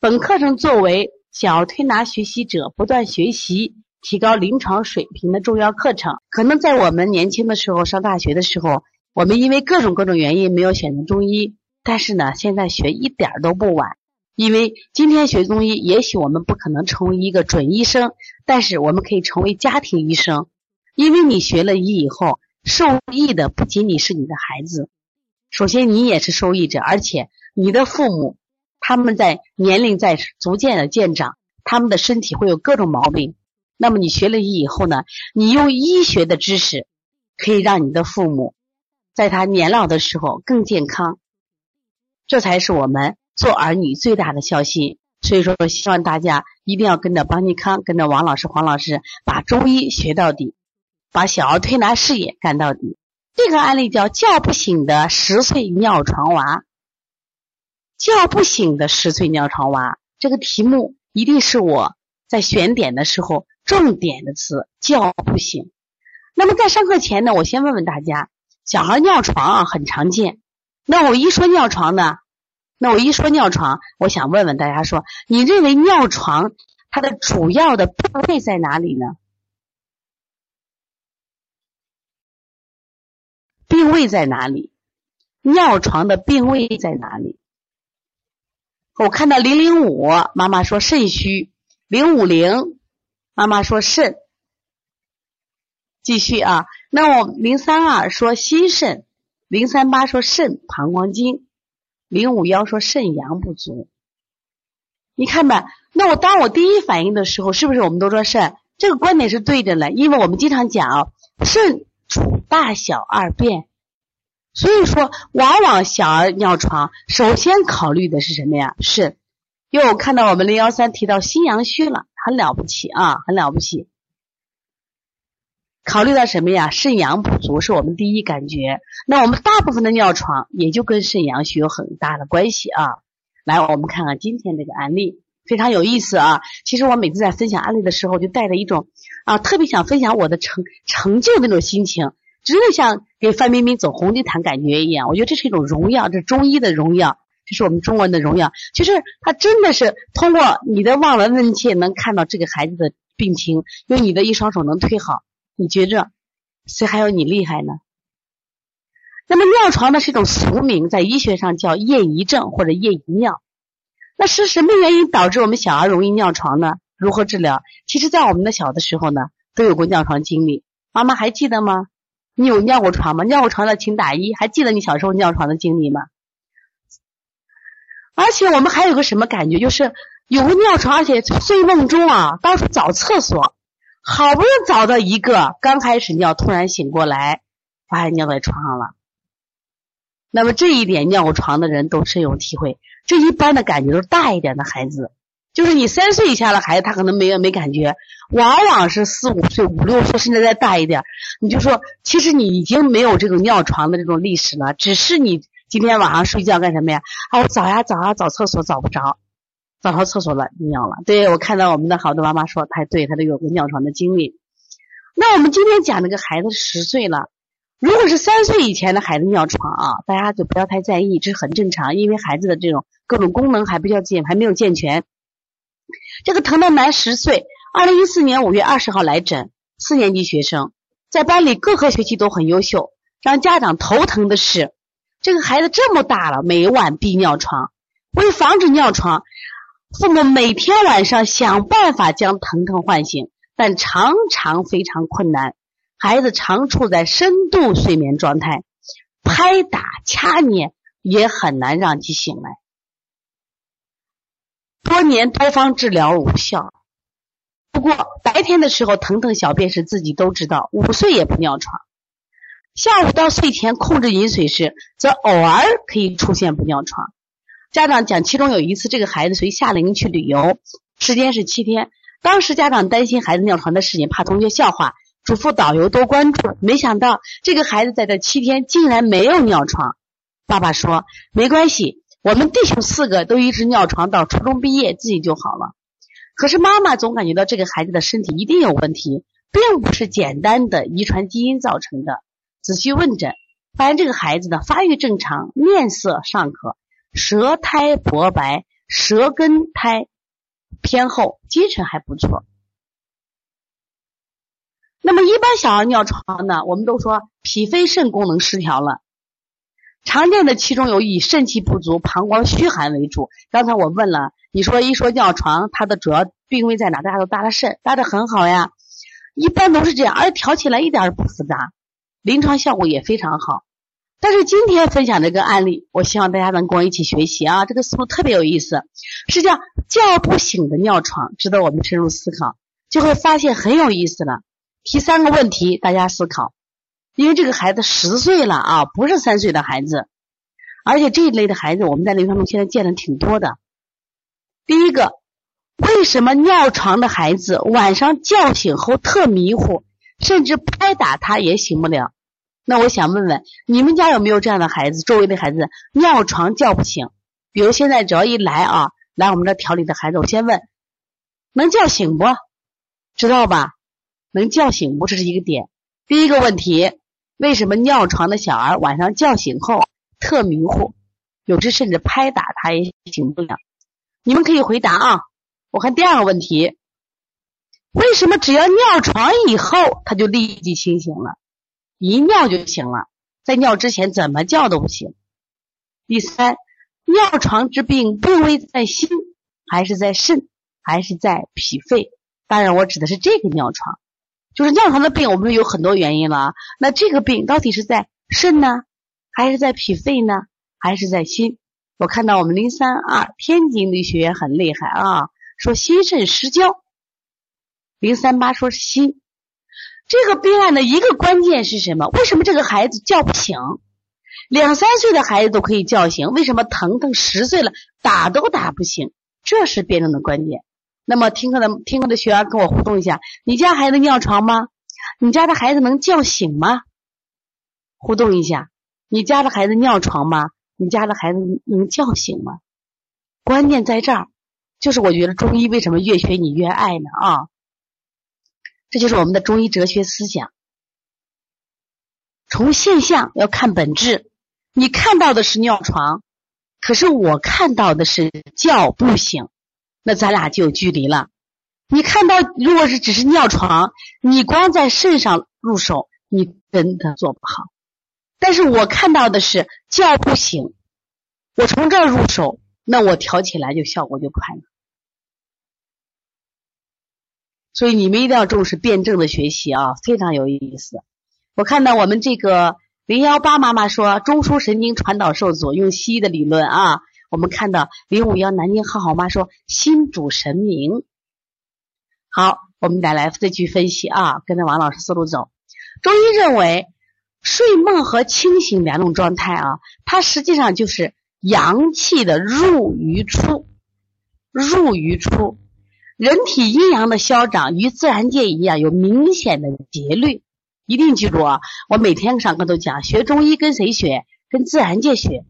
本课程作为小儿推拿学习者不断学习、提高临床水平的重要课程。可能在我们年轻的时候上大学的时候，我们因为各种各种原因没有选择中医，但是呢，现在学一点都不晚。因为今天学中医，也许我们不可能成为一个准医生，但是我们可以成为家庭医生。因为你学了医以后，受益的不仅仅是你的孩子，首先你也是受益者，而且你的父母。他们在年龄在逐渐的渐长，他们的身体会有各种毛病。那么你学了医以后呢？你用医学的知识，可以让你的父母在他年老的时候更健康。这才是我们做儿女最大的孝心。所以说，希望大家一定要跟着邦尼康，跟着王老师、黄老师，把中医学到底，把小儿推拿事业干到底。这个案例叫叫不醒的十岁尿床娃。叫不醒的十岁尿床娃，这个题目一定是我在选点的时候重点的词。叫不醒。那么在上课前呢，我先问问大家，小孩尿床啊很常见。那我一说尿床呢，那我一说尿床，我想问问大家说，你认为尿床它的主要的部位在哪里呢？病位在哪里？尿床的病位在哪里？我看到零零五，妈妈说肾虚；零五零，妈妈说肾。继续啊，那我零三二说心肾，零三八说肾膀胱经，零五幺说肾阳不足。你看吧，那我当我第一反应的时候，是不是我们都说肾？这个观点是对的了，因为我们经常讲肾主大小二便。所以说，往往小儿尿床，首先考虑的是什么呀？肾。因为我看到我们零幺三提到心阳虚了，很了不起啊，很了不起。考虑到什么呀？肾阳不足是我们第一感觉。那我们大部分的尿床也就跟肾阳虚有很大的关系啊。来，我们看看今天这个案例，非常有意思啊。其实我每次在分享案例的时候，就带着一种啊，特别想分享我的成成就那种心情。真的像给范冰冰走红地毯感觉一样，我觉得这是一种荣耀，这是中医的荣耀，这是我们中国人的荣耀。其实他真的是通过你的望闻问切，能看到这个孩子的病情，用你的一双手能推好。你觉着谁还有你厉害呢？那么尿床呢是一种俗名，在医学上叫夜遗症或者夜遗尿。那是什么原因导致我们小儿容易尿床呢？如何治疗？其实，在我们的小的时候呢，都有过尿床经历。妈妈还记得吗？你有尿过床吗？尿过床的请打一。还记得你小时候尿床的经历吗？而且我们还有个什么感觉，就是有个尿床，而且睡梦中啊，到处找厕所，好不容易找到一个，刚开始尿，突然醒过来，发现尿在床上了。那么这一点尿过床的人都深有体会。这一般的感觉都是大一点的孩子。就是你三岁以下的孩子，他可能没有没感觉，往往是四五岁、五六岁，甚至再大一点，你就说，其实你已经没有这种尿床的这种历史了，只是你今天晚上睡觉干什么呀？啊，我找呀找啊找厕所找不着，找到厕所了尿了。对我看到我们的好多妈妈说，她对她都有个尿床的经历。那我们今天讲那个孩子十岁了，如果是三岁以前的孩子尿床啊，大家就不要太在意，这是很正常，因为孩子的这种各种功能还比较健，还没有健全。这个滕德南十岁，二零一四年五月二十号来诊，四年级学生，在班里各科学习都很优秀。让家长头疼的是，这个孩子这么大了，每晚必尿床。为防止尿床，父母每天晚上想办法将腾腾唤醒，但常常非常困难。孩子常处在深度睡眠状态，拍打掐捏也很难让其醒来。多年多方治疗无效，不过白天的时候腾腾小便时自己都知道，五岁也不尿床。下午到睡前控制饮水时，则偶尔可以出现不尿床。家长讲，其中有一次这个孩子随夏令营去旅游，时间是七天。当时家长担心孩子尿床的事情，怕同学笑话，嘱咐导游多关注。没想到这个孩子在这七天竟然没有尿床。爸爸说没关系，我们弟兄四个都一直尿床到初中毕业，自己就好了。可是妈妈总感觉到这个孩子的身体一定有问题，并不是简单的遗传基因造成的。仔细问诊，发现这个孩子的发育正常，面色尚可，舌苔薄白，舌根苔。偏厚，基层还不错。那么一般小儿尿床呢？我们都说脾肺肾功能失调了。常见的其中有以肾气不足、膀胱虚寒为主。刚才我问了，你说一说尿床，它的主要病位在哪？大家都搭了肾，搭的很好呀。一般都是这样，而调起来一点都不复杂，临床效果也非常好。但是今天分享这个案例，我希望大家能跟我一起学习啊，这个思路特别有意思，是叫叫不醒的尿床，值得我们深入思考，就会发现很有意思了。提三个问题，大家思考，因为这个孩子十岁了啊，不是三岁的孩子，而且这一类的孩子我们在临床中现在见的挺多的。第一个，为什么尿床的孩子晚上叫醒后特迷糊，甚至拍打他也醒不了？那我想问问，你们家有没有这样的孩子？周围的孩子尿床叫不醒，比如现在只要一来啊，来我们这调理的孩子，我先问，能叫醒不？知道吧？能叫醒不？这是一个点。第一个问题，为什么尿床的小儿晚上叫醒后特迷糊，有时甚至拍打他也醒不了？你们可以回答啊。我看第二个问题，为什么只要尿床以后他就立即清醒了？一尿就醒了，在尿之前怎么叫都不行。第三，尿床之病病危在心还是在肾还是在脾肺？当然，我指的是这个尿床，就是尿床的病，我们有很多原因了。那这个病到底是在肾呢，还是在脾肺呢，还是在心？我看到我们零三二天津的学员很厉害啊，说心肾失交。零三八说是心。这个病案的一个关键是什么？为什么这个孩子叫不醒？两三岁的孩子都可以叫醒，为什么腾腾十岁了打都打不醒？这是辩证的关键。那么听课的听课的学员跟我互动一下：你家孩子尿床吗？你家的孩子能叫醒吗？互动一下：你家的孩子尿床吗？你家的孩子能叫醒吗？关键在这儿，就是我觉得中医为什么越学你越爱呢？啊！这就是我们的中医哲学思想，从现象要看本质。你看到的是尿床，可是我看到的是叫不醒，那咱俩就有距离了。你看到如果是只是尿床，你光在肾上入手，你真的做不好。但是我看到的是叫不醒，我从这儿入手，那我调起来就效果就快了。所以你们一定要重视辩证的学习啊，非常有意思。我看到我们这个零幺八妈妈说中枢神经传导受阻，用西医的理论啊。我们看到零五幺南京浩好妈说心主神明。好，我们再来再去分析啊，跟着王老师思路走。中医认为睡梦和清醒两种状态啊，它实际上就是阳气的入与出，入与出。人体阴阳的消长与自然界一样，有明显的节律。一定记住啊！我每天上课都讲，学中医跟谁学？跟自然界学。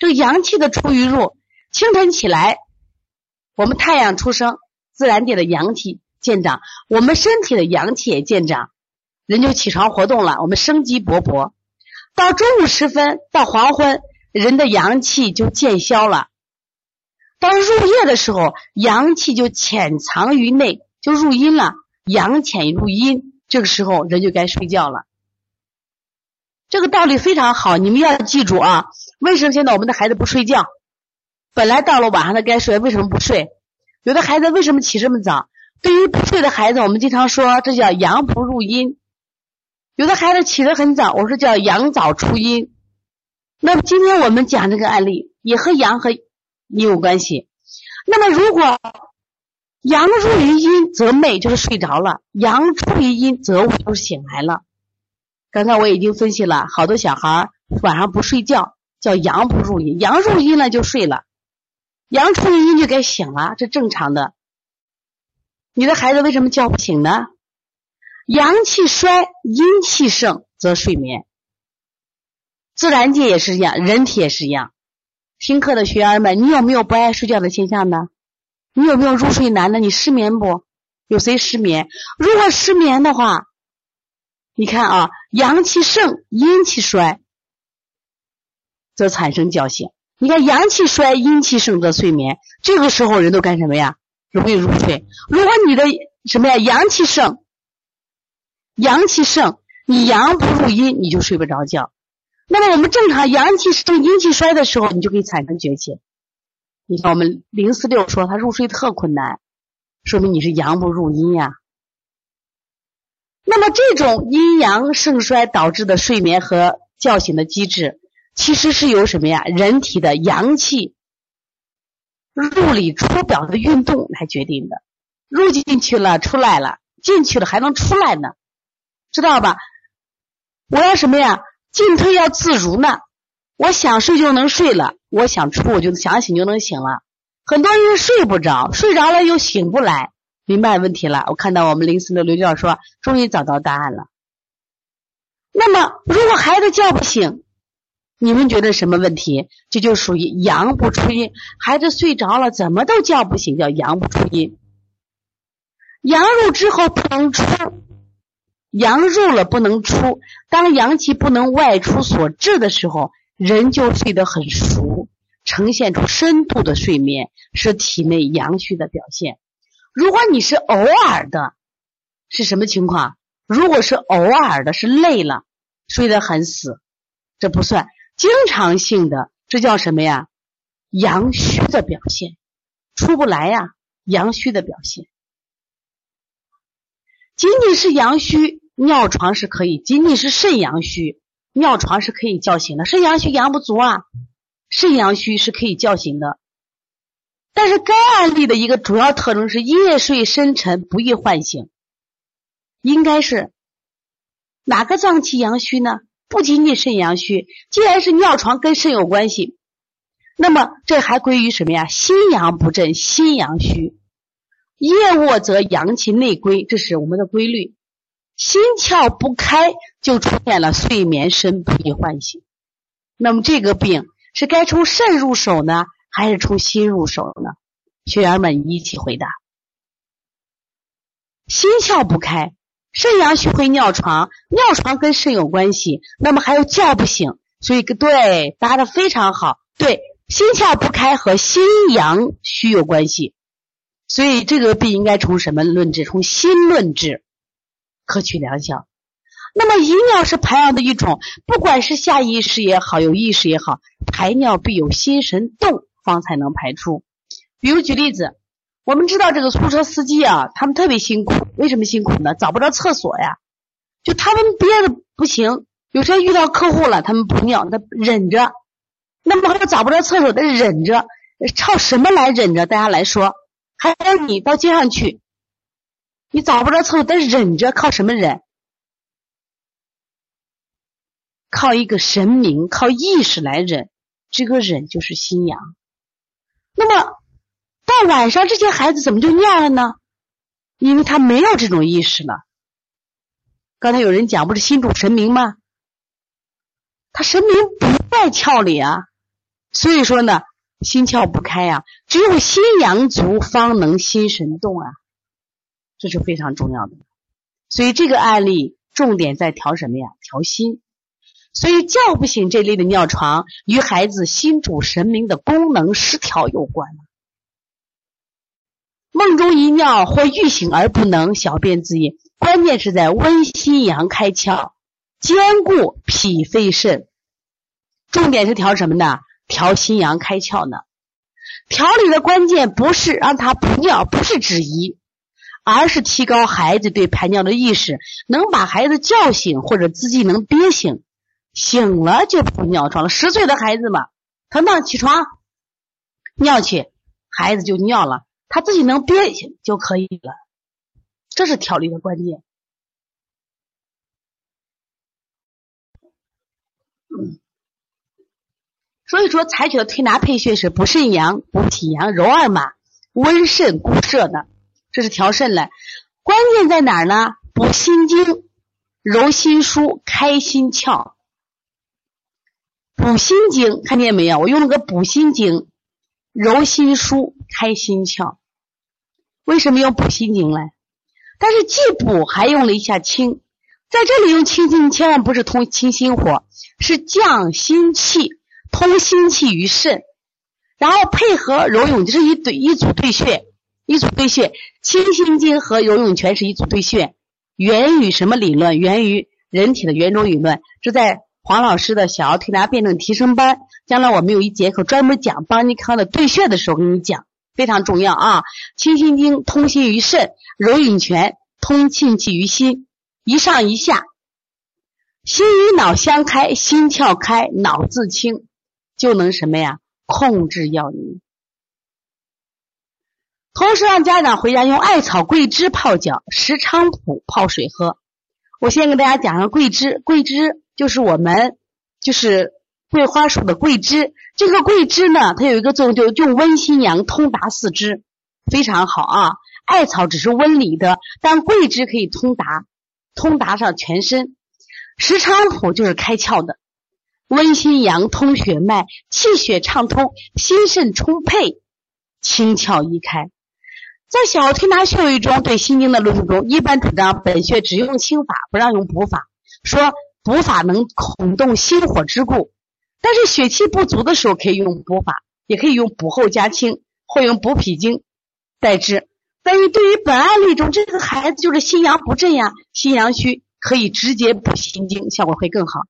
这个阳气的出与入，清晨起来，我们太阳出生，自然界的阳气见长，我们身体的阳气也见长，人就起床活动了，我们生机勃勃。到中午时分到黄昏，人的阳气就渐消了。到入夜的时候，阳气就潜藏于内，就入阴了。阳潜入阴，这个时候人就该睡觉了。这个道理非常好，你们要记住啊！为什么现在我们的孩子不睡觉？本来到了晚上他该睡，为什么不睡？有的孩子为什么起这么早？对于不睡的孩子，我们经常说这叫阳不入阴。有的孩子起得很早，我说叫阳早出阴。那么今天我们讲这个案例，也和阳和。阴有关系。那么，如果阳入于阴，则寐就是睡着了；阳出于阴，则午就是醒来了。刚才我已经分析了好多小孩晚上不睡觉，叫阳不入阴，阳入阴了就睡了，阳出阴就该醒了，这正常的。你的孩子为什么叫不醒呢？阳气衰，阴气盛则睡眠。自然界也是一样，人体也是一样。听课的学员们，你有没有不爱睡觉的现象呢？你有没有入睡难的？你失眠不？有谁失眠？如果失眠的话，你看啊，阳气盛，阴气衰，则产生觉醒。你看阳气衰，阴气盛则睡眠。这个时候人都干什么呀？容易入睡。如果你的什么呀，阳气盛，阳气盛，你阳不入阴，你就睡不着觉。那么我们正常阳气盛、阴气衰的时候，你就可以产生觉气。你看我们零四六说他入睡特困难，说明你是阳不入阴呀。那么这种阴阳盛衰导致的睡眠和觉醒的机制，其实是由什么呀？人体的阳气。入里出表的运动来决定的，入进去了，出来了，进去了还能出来呢，知道吧？我要什么呀？进退要自如呢。我想睡就能睡了，我想出我就想醒就能醒了。很多人睡不着，睡着了又醒不来，明白问题了？我看到我们零四六刘教授说，终于找到答案了。那么，如果孩子叫不醒？你们觉得什么问题？这就属于阳不出阴，孩子睡着了怎么都叫不醒，叫阳不出阴。阳入之后不能出，阳入了不能出。当阳气不能外出所致的时候，人就睡得很熟，呈现出深度的睡眠，是体内阳虚的表现。如果你是偶尔的，是什么情况？如果是偶尔的，是累了，睡得很死，这不算。经常性的，这叫什么呀？阳虚的表现，出不来呀，阳虚的表现。仅仅是阳虚，尿床是可以；仅仅是肾阳虚，尿床是可以叫醒的。肾阳虚阳不足啊，肾阳虚是可以叫醒的。但是该案例的一个主要特征是夜睡深沉，不易唤醒。应该是哪个脏器阳虚呢？不仅仅肾阳虚，既然是尿床跟肾有关系，那么这还归于什么呀？心阳不振，心阳虚，夜卧则阳气内归，这是我们的规律。心窍不开，就出现了睡眠深不易唤醒。那么这个病是该从肾入手呢，还是从心入手呢？学员们一起回答。心窍不开。肾阳虚会尿床，尿床跟肾有关系，那么还有叫不醒，所以对答的非常好。对，心窍不开和心阳虚有关系，所以这个病应该从什么论治？从心论治，可取良效。那么遗尿是排尿的一种，不管是下意识也好，有意识也好，排尿必有心神动方才能排出。比如举例子。我们知道这个出租车司机啊，他们特别辛苦。为什么辛苦呢？找不着厕所呀，就他们憋的不行。有时候遇到客户了，他们不尿，他忍着。那么他找不着厕所，他忍着，靠什么来忍着？大家来说，还有你到街上去，你找不着厕所，得忍着，靠什么忍？靠一个神明，靠意识来忍。这个忍就是心阳。那么。到晚上，这些孩子怎么就尿了呢？因为他没有这种意识了。刚才有人讲，不是心主神明吗？他神明不在窍里啊，所以说呢，心窍不开啊，只有心阳足，方能心神动啊，这是非常重要的。所以这个案例重点在调什么呀？调心。所以叫不醒这类的尿床，与孩子心主神明的功能失调有关。梦中一尿或欲醒而不能小便自饮，关键是在温心阳开窍，兼顾脾肺肾。重点是调什么呢？调心阳开窍呢？调理的关键不是让他不尿，不是止遗，而是提高孩子对排尿的意识，能把孩子叫醒或者自己能憋醒，醒了就不尿床了。十岁的孩子嘛，腾腾起床，尿去，孩子就尿了。他自己能憋下就可以了，这是调理的关键。所以说，采取的推拿配穴是补肾阳、补脾阳、揉二马、温肾固摄的，这是调肾了。关键在哪儿呢？补心经、揉心腧、开心窍。补心经看见没有？我用了个补心经、揉心腧、开心窍。为什么用补心经呢？但是既补还用了一下清，在这里用清心，千万不是通清心火，是降心气。通心气于肾，然后配合揉涌，就是一对一组对穴，一组对穴。清心经和揉涌泉是一组对穴，源于什么理论？源于人体的圆周理论。这在黄老师的小儿推拿辩证提升班，将来我们有一节课专门讲邦尼康的对穴的时候，跟你讲非常重要啊。清心经通心于肾，揉涌泉通气气于心，一上一下，心与脑相开，心窍开，脑自清。就能什么呀？控制药引。同时让家长回家用艾草、桂枝泡脚，石菖蒲泡水喝。我先给大家讲上桂枝，桂枝就是我们就是桂花属的桂枝。这个桂枝呢，它有一个作用，就用温心阳、通达四肢，非常好啊。艾草只是温里的，但桂枝可以通达，通达上全身。石菖蒲就是开窍的。温心阳通血脉，气血畅通，心肾充沛，清窍一开。在小儿推拿穴位中，对心经的论述中，一般主张本穴只用清法，不让用补法，说补法能恐动心火之故。但是血气不足的时候，可以用补法，也可以用补后加清，或用补脾经代之。但是对于本案例中，这个孩子就是心阳不振呀，心阳虚，可以直接补心经，效果会更好。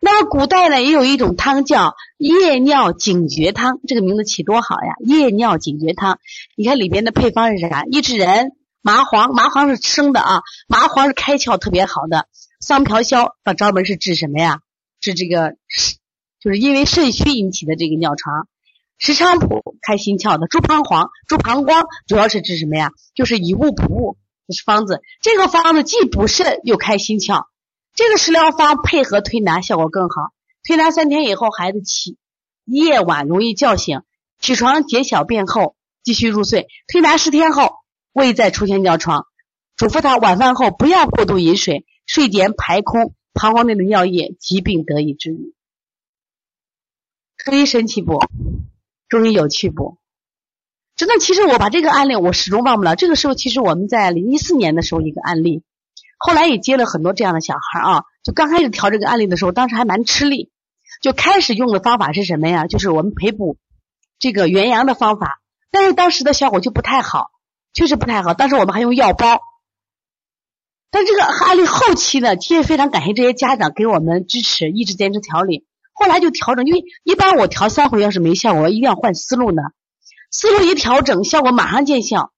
那么古代呢，也有一种汤叫夜尿警觉汤，这个名字起多好呀！夜尿警觉汤，你看里边的配方是啥？益智仁、麻黄，麻黄是生的啊，麻黄是开窍特别好的。桑朴消，它专门是治什么呀？是这个，就是因为肾虚引起的这个尿床。石菖蒲开心窍的，猪膀黄、猪膀胱主要是治什么呀？就是以物补物，这是方子。这个方子既补肾又开心窍。这个食疗方配合推拿效果更好。推拿三天以后，孩子起夜晚容易叫醒，起床解小便后继续入睡。推拿十天后未再出现尿床，嘱咐他晚饭后不要过度饮水，睡前排空膀胱内的尿液，疾病得以治愈。中医神奇不？中医有趣不？真的，其实我把这个案例我始终忘不了。这个时候，其实我们在零一四年的时候一个案例。后来也接了很多这样的小孩啊，就刚开始调这个案例的时候，当时还蛮吃力。就开始用的方法是什么呀？就是我们培补这个元阳的方法，但是当时的效果就不太好，确实不太好。当时我们还用药包，但这个案例后期呢，其实非常感谢这些家长给我们支持，一直坚持调理。后来就调整，因为一般我调三回要是没效果，一定要换思路呢。思路一调整，效果马上见效，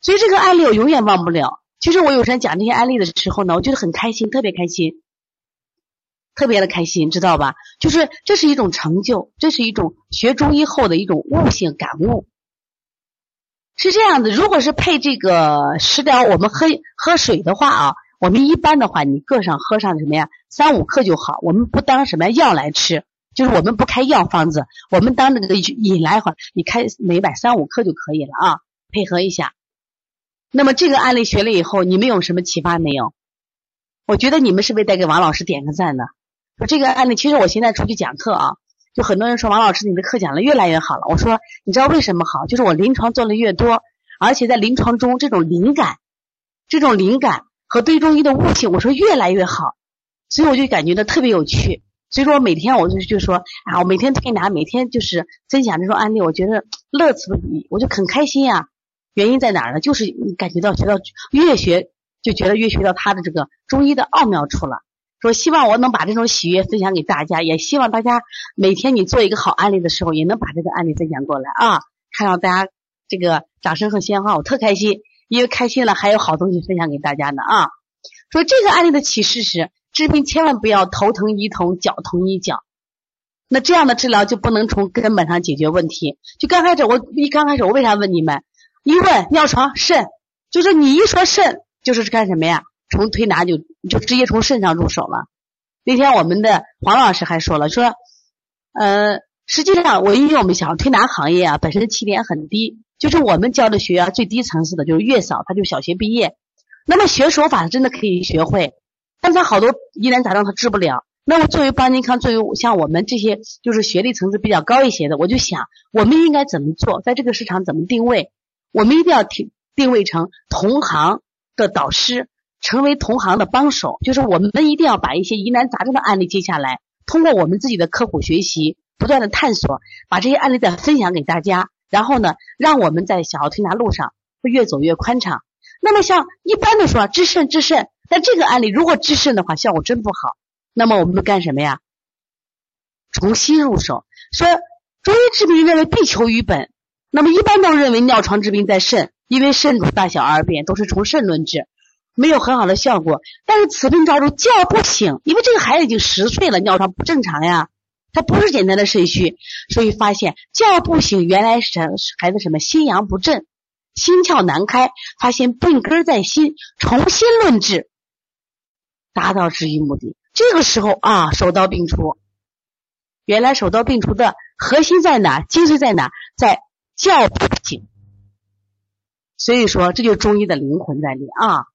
所以这个案例我永远忘不了。其实我有时候讲这些案例的时候呢，我觉得很开心，特别开心，特别的开心，知道吧？就是这是一种成就，这是一种学中医后的一种悟性感悟。是这样的，如果是配这个食疗，我们喝喝水的话啊，我们一般的话，你个上喝上什么呀？三五克就好，我们不当什么药来吃，就是我们不开药方子，我们当那个饮来话，你开每晚三五克就可以了啊，配合一下。那么这个案例学了以后，你们有什么启发没有？我觉得你们是不是得给王老师点个赞呢？这个案例，其实我现在出去讲课啊，就很多人说王老师你的课讲的越来越好了。我说你知道为什么好？就是我临床做的越多，而且在临床中这种灵感、这种灵感和对中医的悟性，我说越来越好，所以我就感觉到特别有趣。所以说我每天我就就说啊，我每天推拿，每天就是分享这种案例，我觉得乐此不疲，我就很开心呀。原因在哪儿呢？就是感觉到学到越学就觉得越学到他的这个中医的奥妙处了。说希望我能把这种喜悦分享给大家，也希望大家每天你做一个好案例的时候，也能把这个案例分享过来啊！看到大家这个掌声和鲜花，我特开心，因为开心了还有好东西分享给大家呢啊！说这个案例的启示是：治病千万不要头疼医头，脚疼医脚，那这样的治疗就不能从根本上解决问题。就刚开始我一刚开始我为啥问你们？一问尿床肾，就是你一说肾，就是干什么呀？从推拿就就直接从肾上入手了。那天我们的黄老师还说了，说呃，实际上我因为我们想推拿行业啊，本身起点很低，就是我们教的学员最低层次的，就是月嫂，他就小学毕业。那么学手法真的可以学会，但他好多疑难杂症他治不了。那么作为邦尼康，作为像我们这些就是学历层次比较高一些的，我就想我们应该怎么做，在这个市场怎么定位？我们一定要定定位成同行的导师，成为同行的帮手。就是我们一定要把一些疑难杂症的案例接下来，通过我们自己的刻苦学习，不断的探索，把这些案例再分享给大家。然后呢，让我们在小儿推拿路上会越走越宽敞。那么像一般的说治肾治肾，但这个案例如果治肾的话，效果真不好。那么我们干什么呀？从心入手。说中医治病认为必求于本，那么一般都认为尿床治病在肾，因为肾主大小二便，都是从肾论治，没有很好的效果。但是此病抓住叫不醒，因为这个孩子已经十岁了，尿床不正常呀，他不是简单的肾虚，所以发现叫不醒，原来是孩子什么心阳不振。心窍难开，发现病根在心，重新论治，达到治愈目的。这个时候啊，手到病除。原来手到病除的核心在哪？精髓在哪？在叫不醒。所以说，这就是中医的灵魂在里啊。